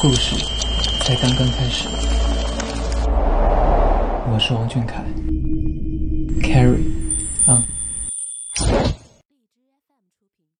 故事才刚刚开始。我是王俊凯。Carry on